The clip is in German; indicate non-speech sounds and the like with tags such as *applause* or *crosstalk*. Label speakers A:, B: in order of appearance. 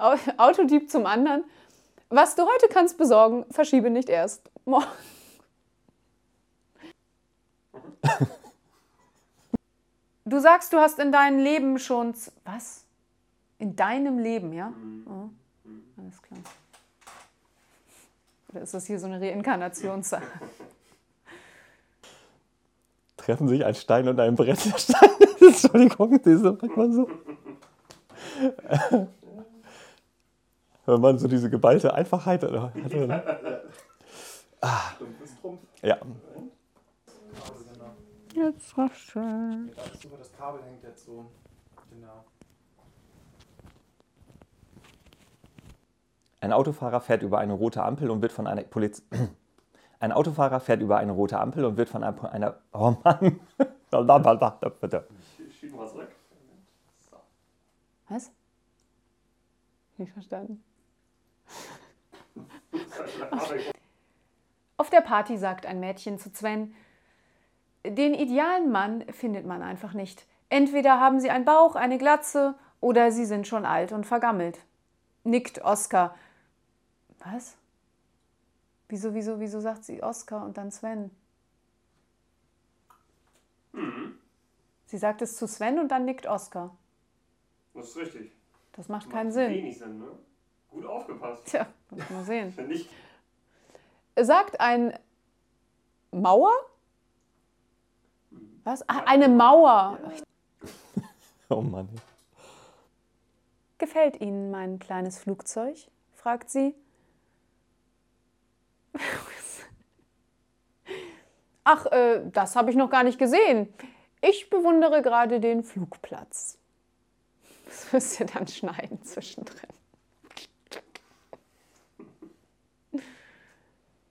A: Au- Autodieb zum anderen. Was du heute kannst besorgen, verschiebe nicht erst. Morgen. Du sagst, du hast in deinem Leben schon. Was? In deinem Leben, ja? Oh. Alles klar. Oder ist das hier so eine Reinkarnationssache?
B: Treffen sich ein Stein und ein Brett. *laughs* Entschuldigung, diese sagt man so. *laughs* Wenn man so diese geballte Einfachheit hatte. *laughs* Ne?
C: Trumpf.
B: Ja.
A: Jetzt
C: alles super, das Kabel hängt jetzt so. Genau.
B: Ein Autofahrer fährt über eine rote Ampel und wird von einer Poliz *clears throat* Ein Autofahrer fährt über eine rote Ampel und wird von einer, einer Oh Mann. *laughs* Bitte.
C: Schieben wir zurück.
A: Was? Nicht verstanden. Auf der Party sagt ein Mädchen zu Sven, den idealen Mann findet man einfach nicht. Entweder haben sie einen Bauch, eine Glatze oder sie sind schon alt und vergammelt. Nickt Oskar. Was? Wieso, wieso, wieso sagt sie Oskar und dann Sven? Sie sagt es zu Sven und dann nickt Oskar.
C: Das ist richtig.
A: Das macht keinen Sinn.
C: Wenig Sinn, ne? Gut aufgepasst.
A: Tja, muss mal sehen. *laughs*
C: Finde ich.
A: Sagt ein Mauer? Was? Ah, eine Mauer. *laughs*
B: Oh Mann.
A: Gefällt Ihnen mein kleines Flugzeug? fragt sie. *laughs* Ach, äh, das habe ich noch gar nicht gesehen. Ich bewundere gerade den Flugplatz. Das müsst ihr dann schneiden zwischendrin.